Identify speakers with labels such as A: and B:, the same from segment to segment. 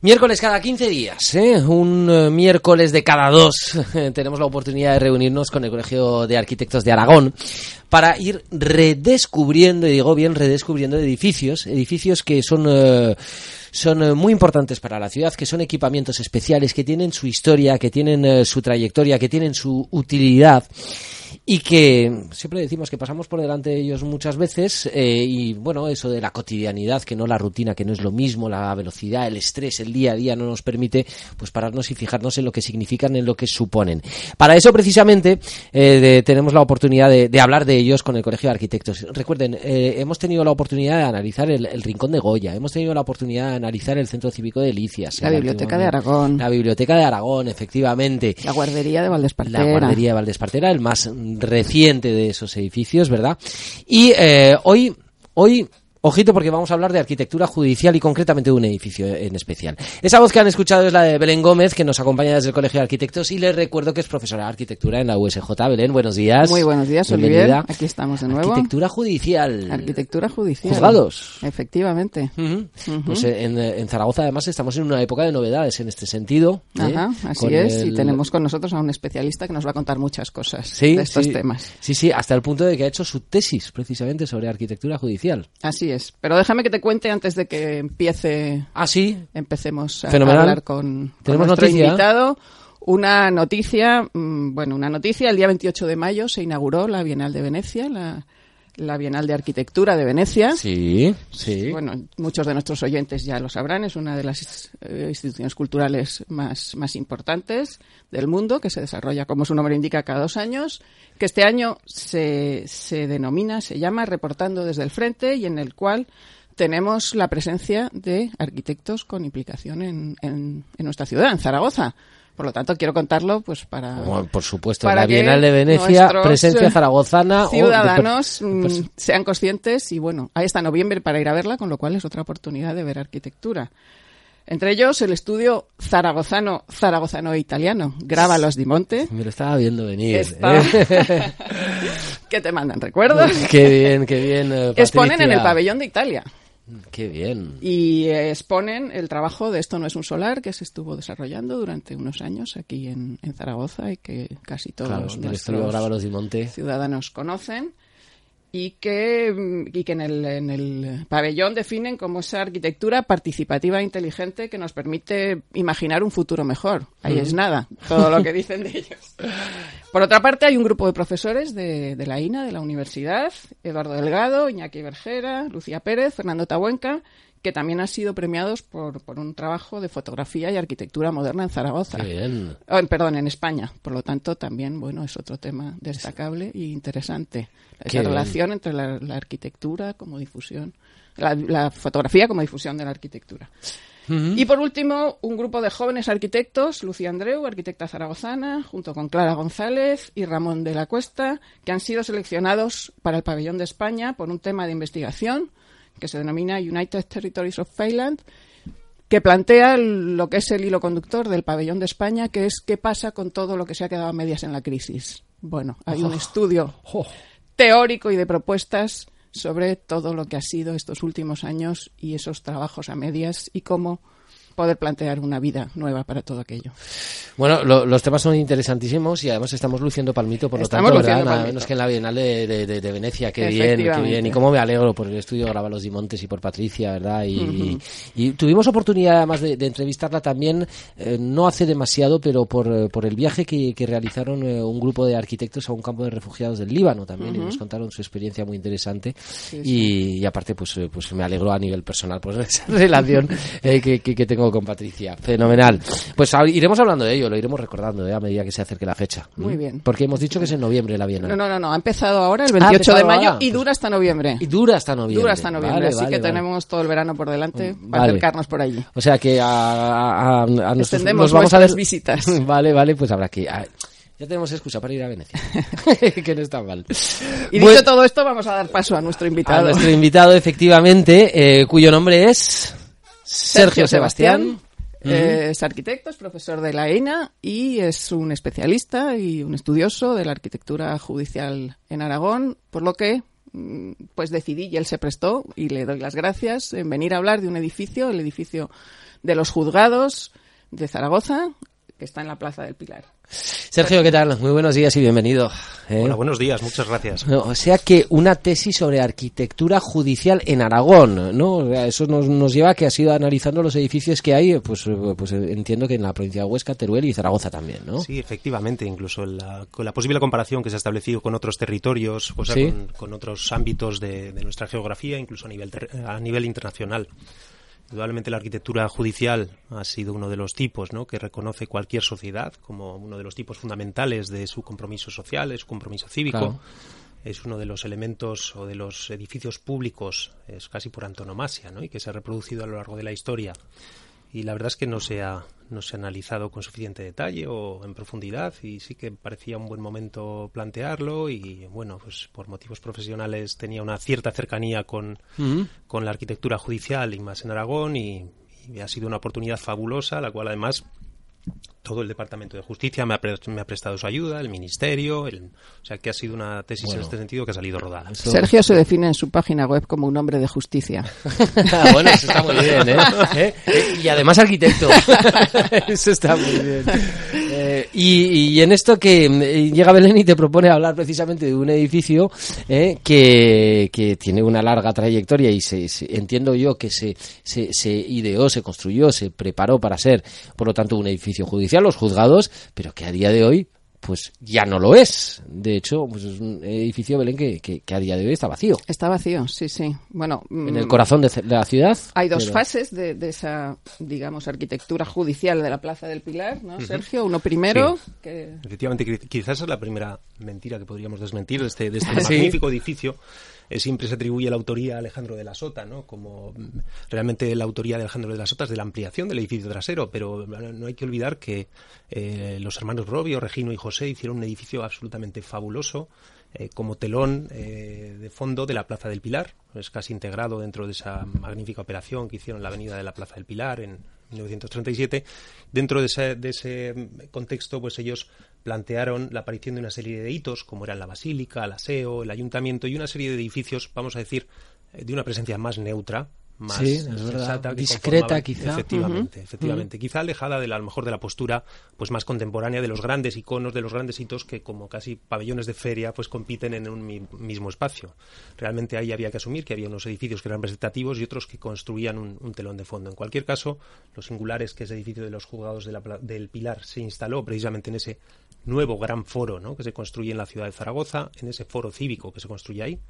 A: Miércoles cada 15 días, ¿eh? un eh, miércoles de cada dos, tenemos la oportunidad de reunirnos con el Colegio de Arquitectos de Aragón para ir redescubriendo, y digo bien, redescubriendo edificios, edificios que son... Eh, son eh, muy importantes para la ciudad, que son equipamientos especiales, que tienen su historia, que tienen su trayectoria, que tienen su utilidad y que siempre decimos que pasamos por delante de ellos muchas veces eh, y bueno, eso de la cotidianidad, que no la rutina, que no es lo mismo, la velocidad, el estrés, el día a día no nos permite pues pararnos y fijarnos en lo que significan, en lo que suponen. Para eso precisamente eh, tenemos la oportunidad de, hablar de ellos con el Colegio de Arquitectos. Recuerden, eh, hemos tenido la oportunidad de analizar el, Rincón de Goya, hemos tenido la oportunidad de analizar el Centro Cívico de Delicias.
B: La Biblioteca de Aragón.
A: La Biblioteca de Aragón, efectivamente.
B: La Guardería de Valdespartera.
A: La Guardería de Valdespartera, el más reciente de esos edificios, ¿verdad? Y eh, hoy, hoy Ojito porque vamos a hablar de arquitectura judicial y concretamente de un edificio en especial. Esa voz que han escuchado es la de Belén Gómez, que nos acompaña desde el Colegio de Arquitectos y les recuerdo que es profesora de arquitectura en la USJ. Belén, buenos días.
B: Muy buenos días, Olivier. Aquí estamos de nuevo.
A: Arquitectura judicial.
B: Arquitectura judicial.
A: Juzgados.
B: Efectivamente.
A: Pues en, Zaragoza además estamos en una época de novedades en este sentido.
B: ¿eh? Ajá, así es. Y tenemos con nosotros a un especialista que nos va a contar muchas cosas de estos temas.
A: Sí, sí, hasta el punto de que ha hecho su tesis precisamente sobre arquitectura judicial.
B: Así es. Pero déjame que te cuente antes de que empiece.
A: Ah, sí.
B: Empecemos a hablar con,
A: ¿Tenemos
B: nuestro
A: noticia?
B: invitado. Una noticia, mm, bueno, una noticia. El día 28 de mayo se inauguró la Bienal de Venecia, la, la Bienal de Arquitectura de Venecia.
A: Sí, sí.
B: Bueno, muchos de nuestros oyentes ya lo sabrán, es una de las eh, instituciones culturales más, más importantes del mundo, que se desarrolla, como su nombre indica, cada dos años, que este año se, se denomina, se llama Reportando desde el Frente y en el cual tenemos la presencia de arquitectos con implicación en, en, en nuestra ciudad, en Zaragoza. Por lo tanto, quiero contarlo pues para...
A: por supuesto, para la Bienal de Venecia, presencia zaragozana...
B: Ciudadanos mm, sean conscientes y bueno, ahí está noviembre para ir a verla, con lo cual es otra oportunidad de ver arquitectura. Entre ellos, el estudio zaragozano, zaragozano e italiano, Grábalos di Monte.
A: Me lo estaba viendo venir. ¿eh?
B: ¿Qué te mandan recuerdos?
A: qué bien, qué bien. Eh,
B: Exponen en el pabellón de Italia.
A: Qué bien.
B: Y exponen el trabajo de Esto no es un solar que se estuvo desarrollando durante unos años aquí en, Zaragoza y que casi todos los ciudadanos conocen y que, y que en, el, en el pabellón definen como esa arquitectura participativa e inteligente que nos permite imaginar un futuro mejor. Ahí es nada, todo lo que dicen de ellos. Por otra parte, hay un grupo de profesores de, de la INA, de la universidad, Eduardo Delgado, Iñaki Bergera, Lucía Pérez, Fernando Tabuenca, que también han sido premiados por, por un trabajo de fotografía y arquitectura moderna en Zaragoza.
A: Bien.
B: Oh, perdón, en España. Por lo tanto, también, bueno, es otro tema destacable y interesante. Esa relación entre la, arquitectura como difusión, la, fotografía como difusión de la arquitectura. Y por último, un grupo de jóvenes arquitectos, Lucía Andreu, arquitecta zaragozana, junto con Clara González y Ramón de la Cuesta, que han sido seleccionados para el pabellón de España por un tema de investigación que se denomina United Territories of Finland, que plantea lo que es el hilo conductor del pabellón de España, que es qué pasa con todo lo que se ha quedado a medias en la crisis. Bueno, hay un oh. estudio oh. teórico y de propuestas sobre todo lo que ha sido estos últimos años y esos trabajos a medias y cómo poder plantear una vida nueva para todo aquello.
A: Bueno, los temas son interesantísimos y además estamos luciendo palmito, por lo tanto, ¿verdad? menos que en la Bienal de, Venecia, qué bien, qué bien. Y cómo me alegro por el estudio de Los Dimontes y por Patricia, ¿verdad? Y, tuvimos oportunidad además de, entrevistarla también, eh, no hace demasiado, pero por, eh, por el viaje que, realizaron eh, un grupo de arquitectos a un campo de refugiados del Líbano también, y nos contaron su experiencia muy interesante. Y, aparte, pues, pues me alegro a nivel personal por esa relación que, que tengo con Patricia. Fenomenal. Pues iremos hablando de ello, lo iremos recordando ¿eh? a medida que se acerque la fecha.
B: Muy bien.
A: Porque hemos dicho que es en noviembre la Bienal.
B: No, no, no, ha empezado ahora el 28 de mayo y dura hasta noviembre.
A: Y dura hasta noviembre.
B: Dura hasta noviembre, así que tenemos todo el verano por delante mm, para acercarnos por allí.
A: O sea que a, a,
B: nos vamos a ver visitas.
A: vale, vale, pues habrá que ya tenemos excusa para ir a Venecia, que no está mal.
B: Y dicho todo esto, vamos a dar paso a nuestro invitado.
A: A nuestro invitado, efectivamente, eh, cuyo nombre es Sergio, Sebastián.
B: Es arquitecto, es profesor de la ENA y es un especialista y un estudioso de la arquitectura judicial en Aragón, por lo que mm, pues decidí y él se prestó y le doy las gracias en venir a hablar de un edificio, el edificio de los juzgados de Zaragoza, que está en la Plaza del Pilar.
A: Sergio, ¿qué tal? Muy buenos días y bienvenido.
C: ¿eh? Hola, buenos días, muchas gracias.
A: O sea que una tesis sobre arquitectura judicial en Aragón, ¿no? Eso nos, lleva a que has ido analizando los edificios que hay, pues, pues entiendo que en la provincia de Huesca, Teruel y Zaragoza también, ¿no?
C: Sí, efectivamente, incluso la, con la posible comparación que se ha establecido con otros territorios, o sea, con, otros ámbitos de, de, nuestra geografía, incluso a nivel, a nivel internacional. Indudablemente la arquitectura judicial ha sido uno de los tipos ¿no? que reconoce cualquier sociedad como uno de los tipos fundamentales de su compromiso social, de su compromiso cívico. Es uno de los elementos o de los edificios públicos, es casi por antonomasia, ¿no? y que se ha reproducido a lo largo de la historia y la verdad es que no se ha no se ha analizado con suficiente detalle o en profundidad y sí que parecía un buen momento plantearlo y bueno pues por motivos profesionales tenía una cierta cercanía con, con la arquitectura judicial y más en Aragón y, y ha sido una oportunidad fabulosa la cual además todo el Departamento de Justicia me ha, prestado su ayuda, el Ministerio, o sea que ha sido una tesis en este sentido que ha salido rodada.
B: Sergio se define en su página web como un hombre de justicia.
A: Ah, bueno, eso está muy bien, ¿eh? ¿Eh? Y además arquitecto. eso está muy bien. Eh, y, en esto que mm, llega Belén y te propone hablar precisamente de un edificio que, que, tiene una larga trayectoria y se, entiendo yo que se, se, se ideó, se construyó, se preparó para ser, por lo tanto, un edificio judicial los juzgados, pero que a día de hoy pues ya no lo es. De hecho, pues es un edificio Belén que, que, a día de hoy está vacío.
B: Está vacío, sí, sí. Bueno,
A: en el mm, corazón de, la ciudad.
B: Hay dos fases de, esa, digamos, arquitectura judicial de la Plaza del Pilar, ¿no, Sergio? Uno primero. Que...
C: Efectivamente, quizás es la primera mentira que podríamos desmentir de este, de este magnífico edificio eh, siempre se atribuye la autoría a Alejandro de la Sota, ¿no? Como mm, realmente la autoría de Alejandro de la Sota es de la ampliación del edificio trasero, pero no hay que olvidar que eh, los hermanos Robio, Regino y José hicieron un edificio absolutamente fabuloso eh, como telón de fondo de la Plaza del Pilar. Es casi integrado dentro de esa magnífica operación que hicieron en la avenida de la Plaza del Pilar en 1937. Dentro de ese, de ese contexto, pues ellos plantearon la aparición de una serie de hitos, como eran la basílica, el aseo, el ayuntamiento y una serie de edificios, vamos a decir, eh, de una presencia más neutra, más
A: discreta quizá.
C: Efectivamente efectivamente. Quizá alejada de la, a lo mejor de la postura pues más contemporánea de los grandes iconos de los grandes hitos que como casi pabellones de feria pues compiten en un mismo espacio. Realmente ahí había que asumir que había unos edificios que eran representativos y otros que construían un, telón de fondo. En cualquier caso lo singular es que ese edificio de los juzgados del Pilar se instaló precisamente en ese nuevo gran foro ¿no? que se construye en la ciudad de Zaragoza en ese foro cívico que se construye ahí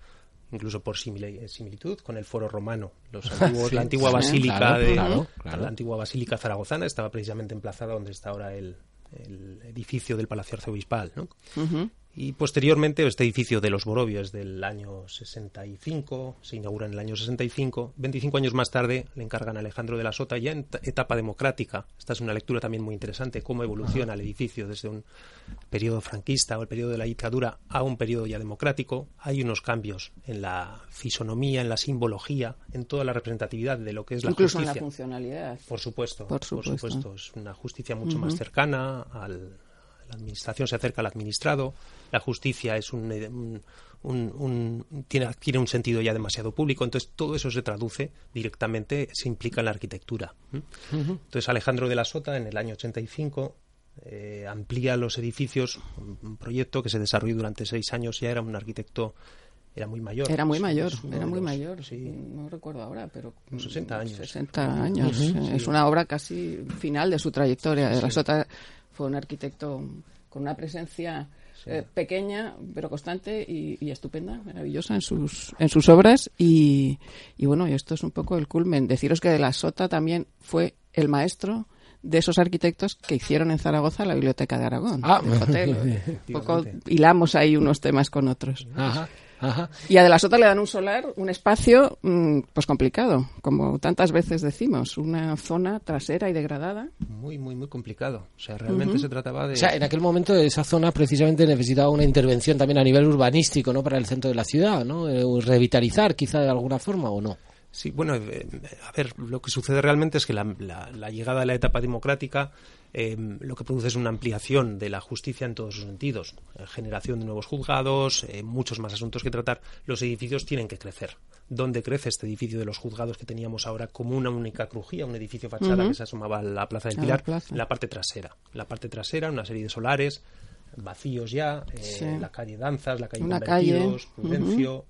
C: incluso por similitud con el foro romano. Los antiguos, la antigua basílica de la antigua basílica zaragozana estaba precisamente emplazada donde está ahora el, el edificio del Palacio Arzobispal, ¿no? Y posteriormente este edificio de los Borovios del año 65, se inaugura en el año 65, 25 años más tarde le encargan a Alejandro de la Sota ya en etapa democrática. Esta es una lectura también muy interesante, cómo evoluciona el edificio desde un periodo franquista o el periodo de la dictadura a un periodo ya democrático. Hay unos cambios en la fisonomía, en la simbología, en toda la representatividad de lo que es la
B: Incluso
C: justicia.
B: en la funcionalidad.
C: Por supuesto, por supuesto. Es una justicia mucho más cercana al la administración se acerca al administrado, la justicia es un, tiene, tiene, un sentido ya demasiado público, entonces todo eso se traduce directamente, se implica en la arquitectura. Entonces Alejandro de la Sota en el año 85 eh, amplía los edificios, un, proyecto que se desarrolló durante seis años, ya era un arquitecto era muy mayor.
B: Era muy mayor, era muy mayor, sí. no recuerdo ahora, pero...
C: 60 años.
B: 60 años, es una obra casi final de su trayectoria. De la Sota fue un arquitecto con una presencia eh, pequeña pero constante y, estupenda, maravillosa en sus en sus obras y, y bueno, esto es un poco el culmen. Deciros que de la Sota también fue el maestro de esos arquitectos que hicieron en Zaragoza la Biblioteca de Aragón.
A: Ah,
B: un poco hilamos ahí unos temas con otros. Ajá. Y a De la Sota le dan un solar, un espacio mm, pues complicado, como tantas veces decimos, una zona trasera y degradada.
C: Muy, muy, muy complicado. O sea, realmente se trataba de...
A: O sea, en aquel momento esa zona precisamente necesitaba una intervención también a nivel urbanístico, ¿no? Para el centro de la ciudad, ¿no? Eh, revitalizar quizá de alguna forma o no.
C: Sí, bueno, eh, a ver, lo que sucede realmente es que la, llegada de la etapa democrática Em, lo que produce es una ampliación de la justicia en todos sus sentidos, eh, generación de nuevos juzgados, eh, muchos más asuntos que tratar. Los edificios tienen que crecer. ¿Dónde crece este edificio de los juzgados que teníamos ahora como una única crujía, un edificio fachada que se asomaba a la Plaza del Pilar? La, parte trasera. La parte trasera, una serie de solares vacíos ya, eh, la calle Danzas, la calle
B: una Convertidos,
C: Prudencio.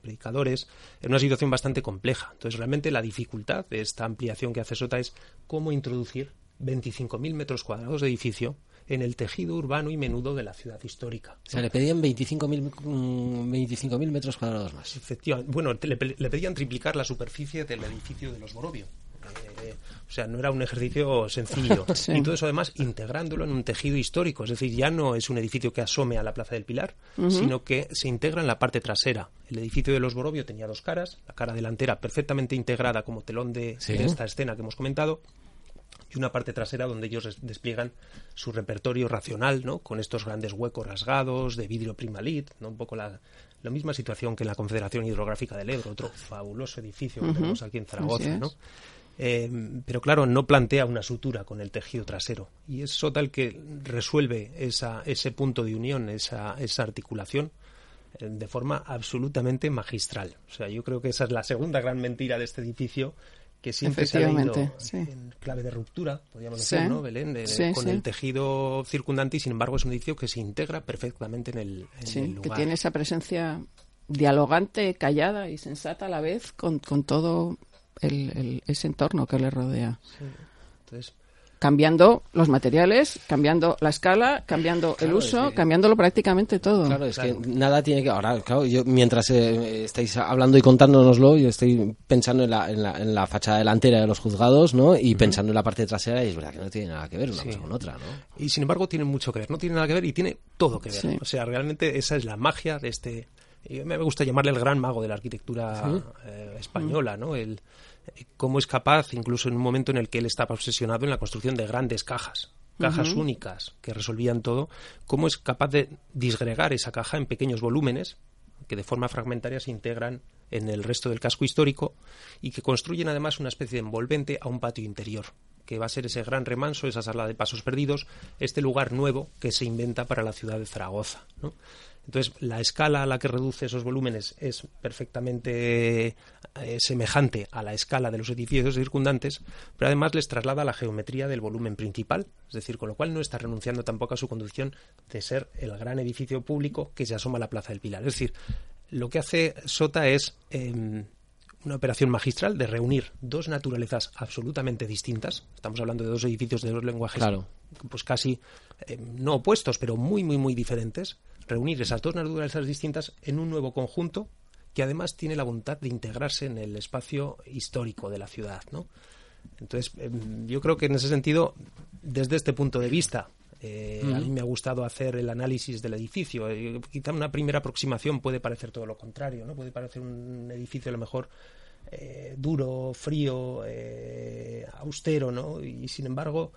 C: predicadores, en una situación bastante compleja. Entonces, realmente la dificultad de esta ampliación que hace Sota es cómo introducir 25.000 metros cuadrados de edificio en el tejido urbano y menudo de la ciudad histórica.
A: O sea, le pedían 25.000 25 mm, metros cuadrados más.
C: Efectivamente. Bueno, le, pedían triplicar la superficie del edificio de los Borovio. Eh, o sea, no era un ejercicio sencillo. Y todo eso, además, integrándolo en un tejido histórico. Es decir, ya no es un edificio que asome a la Plaza del Pilar, sino que se integra en la parte trasera. El edificio de los Borovio tenía dos caras, la cara delantera perfectamente integrada como telón de esta escena que hemos comentado, y una parte trasera donde ellos despliegan su repertorio racional, ¿no? Con estos grandes huecos rasgados de vidrio primalit, ¿no? Un poco la, misma situación que en la Confederación Hidrográfica del Ebro, otro fabuloso edificio que tenemos aquí en Zaragoza, ¿no? Eh, pero claro, no plantea una sutura con el tejido trasero. Y es Sota el que resuelve esa, ese punto de unión, esa, esa articulación, eh, de forma absolutamente magistral. O sea, yo creo que esa es la segunda gran mentira de este edificio, que siempre se ha en clave de ruptura, podríamos decir, ¿no, Belén? con el tejido circundante y, sin embargo, es un edificio que se integra perfectamente en el, en
B: que tiene esa presencia dialogante, callada y sensata a la vez con, con todo el, ese entorno que le rodea. Entonces, cambiando los materiales, cambiando la escala, cambiando el uso, cambiándolo prácticamente todo.
A: Claro, es que nada tiene que... Ahora, claro, yo mientras eh, estáis hablando y contándonoslo, yo estoy pensando en la, en la, fachada delantera de los juzgados, ¿no? Y pensando en la parte trasera, y es verdad que no tiene nada que ver una cosa con otra, ¿no?
C: Y sin embargo tiene mucho que ver, no tiene nada que ver y tiene todo que ver. O sea, realmente esa es la magia de este... Me gusta llamarle el gran mago de la arquitectura eh, española, ¿no? El, cómo es capaz, incluso en un momento en el que él estaba obsesionado en la construcción de grandes cajas, cajas únicas que resolvían todo, cómo es capaz de disgregar esa caja en pequeños volúmenes que de forma fragmentaria se integran en el resto del casco histórico y que construyen además una especie de envolvente a un patio interior, que va a ser ese gran remanso, esa sala de pasos perdidos, este lugar nuevo que se inventa para la ciudad de Zaragoza. ¿no? Entonces, la escala a la que reduce esos volúmenes es perfectamente eh, semejante a la escala de los edificios circundantes, pero además les traslada la geometría del volumen principal, es decir, con lo cual no está renunciando tampoco a su condición de ser el gran edificio público que se asoma a la Plaza del Pilar. Es decir, lo que hace Sota es em, una operación magistral de reunir dos naturalezas absolutamente distintas. Estamos hablando de dos edificios de dos lenguajes, pues casi em, no opuestos, pero muy, muy, muy diferentes reunir esas dos naturalezas distintas en un nuevo conjunto que además tiene la voluntad de integrarse en el espacio histórico de la ciudad, ¿no? Entonces, em, yo creo que en ese sentido, desde este punto de vista, eh, a mí me ha gustado hacer el análisis del edificio. Eh, quizá una primera aproximación puede parecer todo lo contrario, ¿no? Puede parecer un edificio a lo mejor eh, duro, frío, austero, ¿no? Y sin embargo,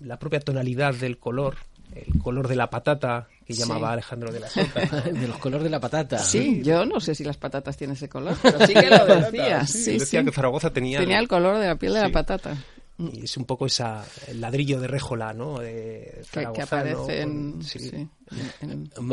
C: la propia tonalidad del color el color de la patata que llamaba Alejandro de la Sota.
A: de los colores de la patata.
B: Sí, yo no sé si las patatas tienen ese color, pero sí que lo decía.
C: Sí, decía que Zaragoza tenía...
B: Tenía el color de la piel de la patata.
C: Y es un poco esa, el ladrillo de réjola, ¿no?
B: que, aparece en,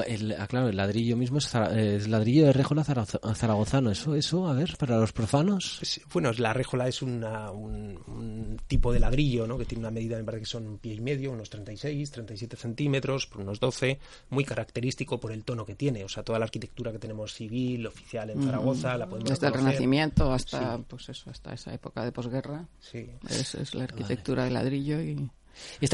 A: el, ah, claro, el ladrillo mismo es, ladrillo de réjola zaragozano. Eso, eso, a ver, para los profanos.
C: bueno, la réjola es un, tipo de ladrillo, ¿no? Que tiene una medida, me parece que son un pie y medio, unos 36, 37 centímetros, por unos 12, muy característico por el tono que tiene. O sea, toda la arquitectura que tenemos civil, oficial en Zaragoza, la podemos
B: Desde el Renacimiento hasta, pues eso, hasta esa época de posguerra. Sí. es la arquitectura de ladrillo y...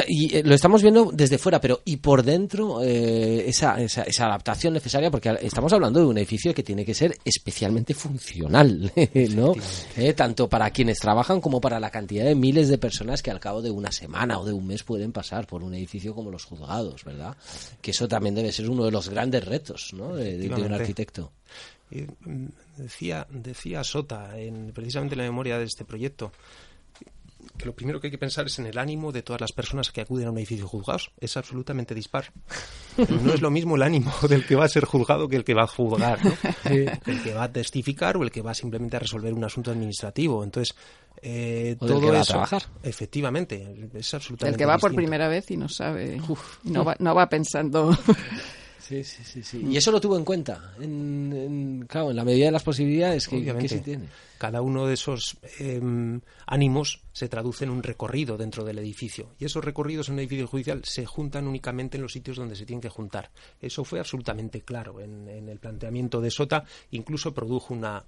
A: y eh, lo estamos viendo desde fuera, pero y por dentro eh, esa, esa, adaptación necesaria, porque estamos hablando de un edificio que tiene que ser especialmente funcional, ¿no? Eh, tanto para quienes trabajan como para la cantidad de miles de personas que al cabo de una semana o de un mes pueden pasar por un edificio como los juzgados, ¿verdad? Que eso también debe ser uno de los grandes retos, ¿no? De, un arquitecto.
C: Mm, decía, decía Sota, en, precisamente en la memoria de este proyecto, que lo primero que hay que pensar es en el ánimo de todas las personas que acuden a un edificio juzgados. Es absolutamente dispar. No es lo mismo el ánimo del que va a ser juzgado que el que va a juzgar, ¿no? El que va a testificar o el que va simplemente a resolver un asunto administrativo. Entonces, eh, todo
A: que va
C: eso,
A: a trabajar.
C: Efectivamente, es absolutamente
B: El que va por primera vez y no sabe, no, va, no va pensando.
A: Sí, sí, sí, sí. Y eso lo tuvo en cuenta. En, en- claro, en la medida de las posibilidades que, que se tiene.
C: Cada uno de esos em, ánimos se traduce en un recorrido dentro del edificio. Y esos recorridos en un edificio judicial se juntan únicamente en los sitios donde se tienen que juntar. Eso fue absolutamente claro en, en el planteamiento de Sota. Incluso produjo una,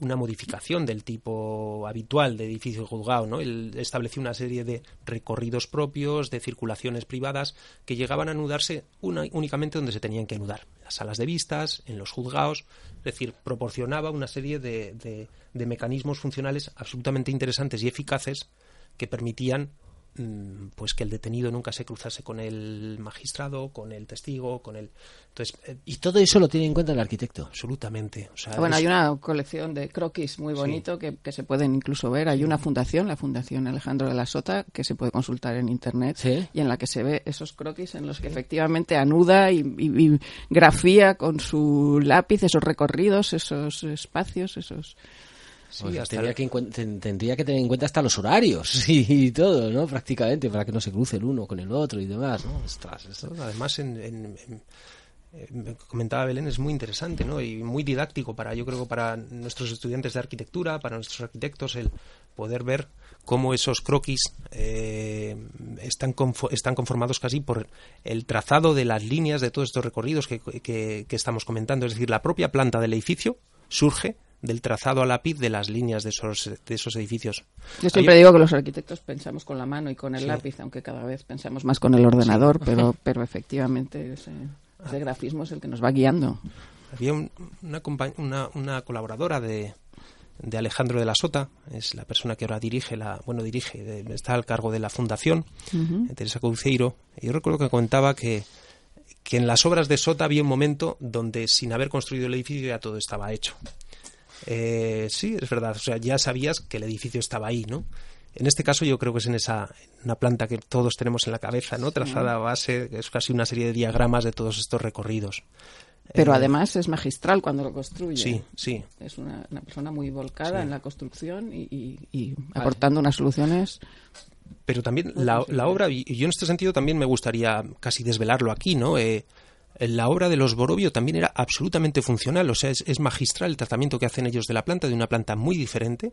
C: una modificación del tipo habitual de edificio juzgado. ¿no? Él estableció una serie de recorridos propios, de circulaciones privadas, que llegaban a anudarse una- únicamente donde se tenían que anudar. En las salas de vistas, en los juzgados. Es decir, proporcionaba una serie de, de- mecanismos funcionales absolutamente interesantes y eficaces que permitían pues que el detenido nunca se cruzase con el magistrado, con el testigo, con el entonces eh,
A: Y todo eso lo tiene en cuenta el arquitecto.
C: absolutamente, o sea,
B: Bueno,
C: es-
B: hay una colección de croquis muy bonito que, que se pueden incluso ver. Hay una fundación, la Fundación Alejandro de la Sota, que se puede consultar en internet
A: Sí.
B: y en la que se ve esos croquis en los que efectivamente anuda y, y- y grafía con su lápiz esos recorridos, esos espacios, esos.
C: Sí,
A: O sea,
C: hasta
A: tendría, que, tendría que tener en cuenta hasta los horarios y, todo, ¿no? Prácticamente, para que no se cruce el uno con el otro y demás, ¿no? Ostras, esto-
C: Además, en, en- en- me comentaba Belén, es muy interesante ¿no? y muy didáctico para, yo creo, para nuestros estudiantes de arquitectura, para nuestros arquitectos, el poder ver cómo esos croquis eh, están, confo- están conformados casi por el trazado de las líneas de todos estos recorridos que, que- que estamos comentando. Es decir, la propia planta del edificio surge del trazado a lápiz de las líneas de esos, de esos edificios.
B: Yo siempre
C: Hay-
B: digo que los arquitectos pensamos con la mano y con el
C: Sí.
B: lápiz, aunque cada vez pensamos más con el ordenador, pero, pero efectivamente ese, ese grafismo es el que nos va guiando.
C: Había un- una, una, una colaboradora de, de Alejandro de la Sota, es la persona que ahora dirige la, bueno, dirige, de- está al cargo de la fundación, eh, Teresa Couceiro. Y yo recuerdo que comentaba que, que en las obras de Sota había un momento donde sin haber construido el edificio ya todo estaba hecho. Eh, sí, es verdad, o sea, ya sabías que el edificio estaba ahí, ¿no? En este caso yo creo que es en esa una planta que todos tenemos en la cabeza, ¿no? Trazada a base, es casi una serie de diagramas de todos estos recorridos.
B: Pero
C: Eh,
B: además es magistral cuando lo construye.
C: Sí, sí.
B: Es una, una persona muy volcada
C: Sí.
B: en la construcción y, y- y aportando unas soluciones.
C: pero también la, la obra, y yo en este sentido también me gustaría casi desvelarlo aquí, ¿no? Eh, la obra de los Borovio también era absolutamente funcional, o sea, es, es magistral el tratamiento que hacen ellos de la planta, de una planta muy diferente,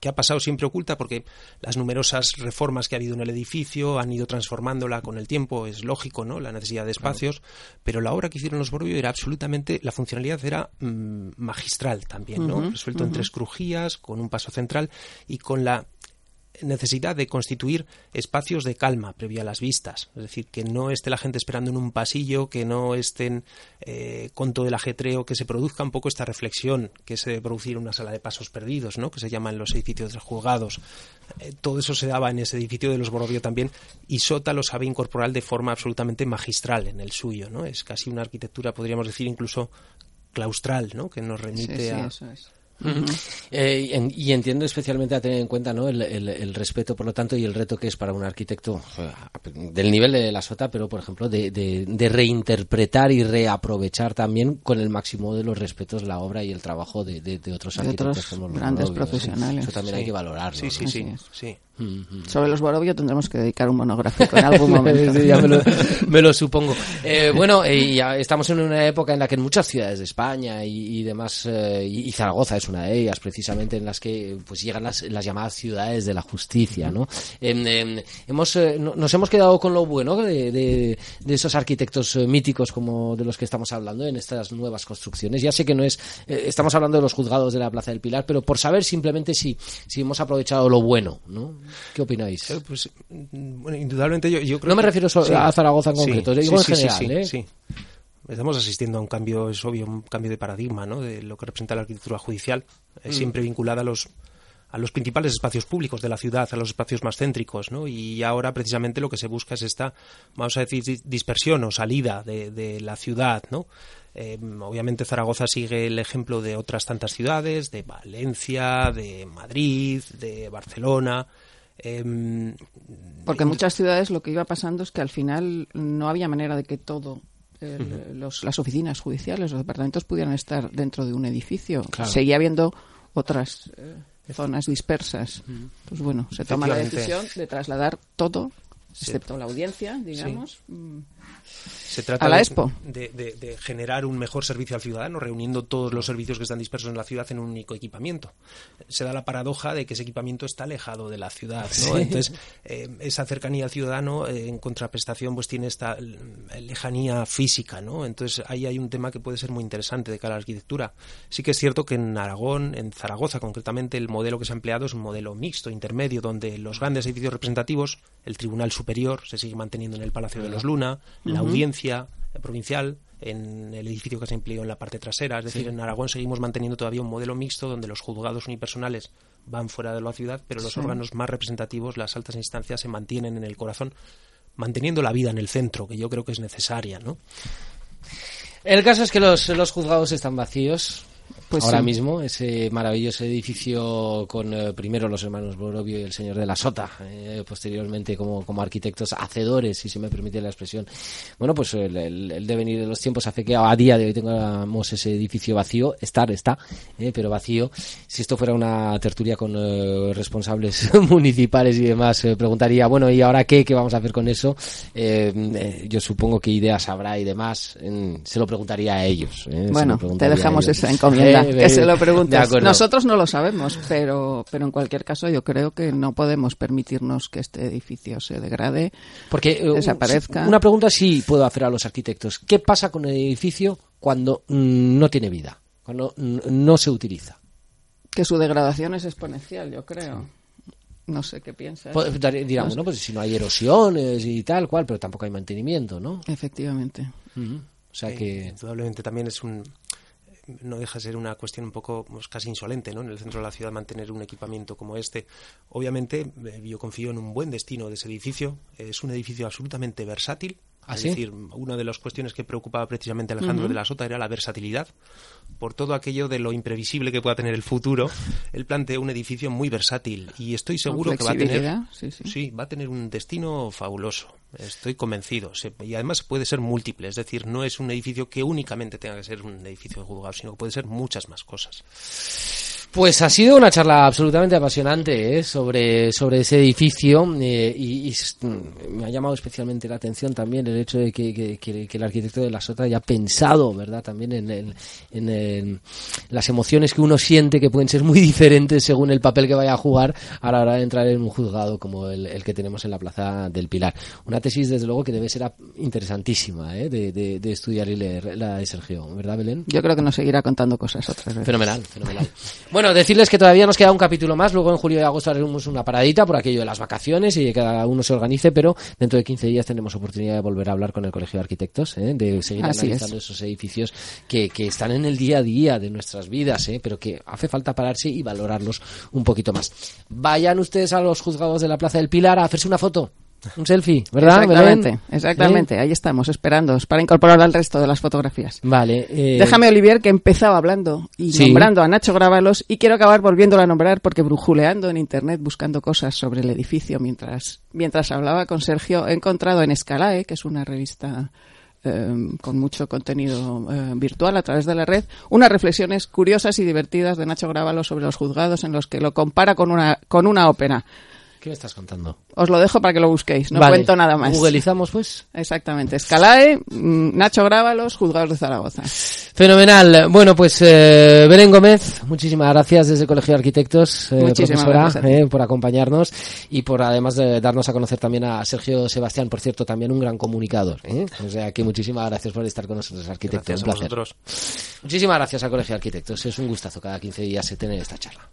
C: que ha pasado siempre oculta porque las numerosas reformas que ha habido en el edificio han ido transformándola con el tiempo, es lógico, ¿no? La necesidad de espacios, pero la obra que hicieron los Borovio era absolutamente, la funcionalidad era mm, magistral también, ¿no? Resuelto en tres crujías, con un paso central y con la necesidad de constituir espacios de calma previo a las vistas. Es decir, que no esté la gente esperando en un pasillo, que no estén eh, con todo el ajetreo, que se produzca un poco esta reflexión que se debe producir en una sala de pasos perdidos, ¿no? que se llama en los edificios de juzgados. Eh, todo eso se daba en ese edificio de los Borovio también y Sota lo sabe incorporar de forma absolutamente magistral en el suyo. ¿no? Es casi una arquitectura, podríamos decir, incluso claustral, ¿no? que nos
B: Sí,
C: remite
B: sí,
C: a...
B: eso es.
A: Eh, y en- y entiendo especialmente a tener en cuenta ¿no? el, el- el respeto, por lo tanto, y el reto que es para un arquitecto del nivel de la SOTA, pero, por ejemplo, de, de- de reinterpretar y reaprovechar también con el máximo de los respetos la obra y el trabajo de, de- de otros
B: De
A: arquitectos
B: otros
A: como
B: grandes profesionales.
A: Eso también hay que valorarlo.
C: Sí, sí,
A: ¿no?
C: sí.
B: Sobre los Borovio tendremos que dedicar un monográfico en algún momento.
A: Sí, ya me lo, me lo supongo. Eh, bueno, eh, ya estamos en una época en la que en muchas ciudades de España y, y demás, eh, y, Zaragoza es una de ellas, precisamente en las que pues llegan las, las llamadas ciudades de la justicia, ¿no? Em, em, hemos, eh, no- nos hemos quedado con lo bueno de, de- de esos arquitectos míticos como de los que estamos hablando en estas nuevas construcciones. Ya sé que no es, estamos hablando de los juzgados de la Plaza del Pilar, pero por saber simplemente si, si hemos aprovechado lo bueno, ¿no? ¿Qué opináis?
C: Eh, Pues, mm, bueno, indudablemente yo, yo creo
A: No me
C: que-
A: refiero solo a Zaragoza en concreto, digo en general,
C: sí,
A: ¿eh?
C: sí. Estamos asistiendo a un cambio, es obvio, un cambio de paradigma, ¿no? De lo que representa la arquitectura judicial, eh, siempre vinculada a los a los principales espacios públicos de la ciudad, a los espacios más céntricos, ¿no? Y ahora precisamente lo que se busca es esta, vamos a decir, dis- dispersión o salida de, de la ciudad, ¿no? Eh, obviamente Zaragoza sigue el ejemplo de otras tantas ciudades, de Valencia, de Madrid, de Barcelona,
B: Em, Porque en muchas ciudades lo que iba pasando es que al final no había manera de que todo las oficinas judiciales, los departamentos pudieran estar dentro de un edificio. Seguía habiendo otras eh, zonas dispersas. Pues bueno, se toma la decisión de trasladar todo, excepto la audiencia, digamos. Mm,
C: se trata de, generar un mejor servicio al ciudadano, reuniendo todos los servicios que están dispersos en la ciudad en un único equipamiento. Se da la paradoja de que ese equipamiento está alejado de la ciudad. Entonces, eh, esa cercanía al ciudadano, eh, en contraprestación, pues tiene esta lejanía física. ¿no? Entonces, ahí hay un tema que puede ser muy interesante de cara a la arquitectura. Sí que es cierto que en Aragón, en Zaragoza concretamente, el modelo que se ha empleado es un modelo mixto, intermedio, donde los grandes edificios representativos, el Tribunal Superior se sigue manteniendo en el Palacio de los Luna, la audiencia provincial en el edificio que se empleó en la parte trasera. Es decir, en Aragón seguimos manteniendo todavía un modelo mixto donde los juzgados unipersonales van fuera de la ciudad, pero los órganos más representativos, las altas instancias, se mantienen en el corazón, manteniendo la vida en el centro, que yo creo que es necesaria, ¿no?
A: El caso es que los, los juzgados están vacíos. Pues ahora mismo, ese maravilloso edificio con eh, primero los hermanos Borovio y el señor de la Sota, eh, posteriormente como, como arquitectos hacedores, si se me permite la expresión. Bueno, pues el, devenir de los tiempos hace que a día de hoy tengamos ese edificio vacío, estar está, eh, pero vacío. Si esto fuera una tertulia con responsables municipales y demás, preguntaría, bueno, ¿y ahora qué? ¿Qué vamos a hacer con eso? yo supongo que ideas habrá y demás. se lo preguntaría a ellos.
B: bueno, te dejamos esa encomienda que se lo preguntes. Nosotros no lo sabemos, pero, pero en cualquier caso yo creo que no podemos permitirnos que este edificio se degrade,
A: porque eh, desaparezca. Una pregunta sí puedo hacer a los arquitectos. ¿Qué pasa con el edificio cuando mm, no tiene vida, cuando no se utiliza?
B: Que su degradación es exponencial, yo creo. No sé qué piensas.
A: Pues, digamos, ¿no? Pues si no hay erosiones y tal cual, pero tampoco hay mantenimiento, ¿no?
B: Efectivamente.
C: O sea que... indudablemente también es un no deja de ser una cuestión un poco pues, casi insolente, ¿no? En el centro de la ciudad mantener un equipamiento como este. Obviamente, eh, yo confío en un buen destino de ese edificio. Es un edificio absolutamente versátil. ¿Ah, es decir, una de las cuestiones que preocupaba precisamente a Alejandro de la Sota era la versatilidad. Por todo aquello de lo imprevisible que pueda tener el futuro, él plantea un edificio muy versátil y estoy seguro que va a tener, sí, va a tener un destino fabuloso. Estoy convencido. y además puede ser múltiple, es decir, no es un edificio que únicamente tenga que ser un edificio de juzgado, sino que puede ser muchas más cosas.
A: Pues ha sido una charla absolutamente apasionante ¿eh? sobre, sobre ese edificio eh, y, me ha llamado especialmente la atención también el hecho de que, el arquitecto de la Sota haya pensado, ¿verdad? También en, en, las emociones que uno siente que pueden ser muy diferentes según el papel que vaya a jugar a la hora de entrar en un juzgado como el, que tenemos en la Plaza del Pilar. Una tesis, desde luego, que debe ser interesantísima ¿eh? de, de, estudiar y leer, la de Sergio, ¿verdad, Belén?
B: Yo creo que nos seguirá contando cosas otras veces.
A: Fenomenal, fenomenal. Bueno, decirles que todavía nos queda un capítulo más. Luego en julio y agosto haremos una paradita por aquello de las vacaciones y que cada uno se organice, pero dentro de 15 días tenemos oportunidad de volver a hablar con el Colegio de Arquitectos, ¿eh? de seguir analizando esos edificios que, que, están en el día a día de nuestras vidas, ¿eh? pero que hace falta pararse y valorarlos un poquito más. Vayan ustedes a los juzgados de la Plaza del Pilar a hacerse una foto un selfie, ¿verdad?
B: Exactamente, exactamente. Ahí estamos, esperando para incorporar al resto de las fotografías.
A: Vale.
B: Eh, Déjame, Olivier, que empezaba hablando y nombrando a Nacho Grábalos y quiero acabar volviéndolo a nombrar porque brujuleando en internet buscando cosas sobre el edificio mientras, mientras hablaba con Sergio he encontrado en Escalae, que es una revista eh, con mucho contenido eh, virtual a través de la red, unas reflexiones curiosas y divertidas de Nacho Grábalos sobre los juzgados en los que lo compara con una, con una ópera.
A: ¿Qué me estás contando?
B: Os lo dejo para que lo busquéis, no cuento nada más.
A: Googleizamos, pues.
B: Exactamente. Escalae, mm, Nacho Grábalos, Juzgados de Zaragoza.
A: Fenomenal. Bueno, pues eh, Belén Gómez, muchísimas gracias desde el Colegio de Arquitectos, eh, profesora, eh, por acompañarnos y por además de darnos a conocer también a Sergio Sebastián, por cierto, también un gran comunicador. ¿eh? O sea que muchísimas gracias por estar con nosotros, arquitectos.
C: Gracias a vosotros.
A: Muchísimas gracias al Colegio de Arquitectos. Es un gustazo cada 15 días tener esta charla.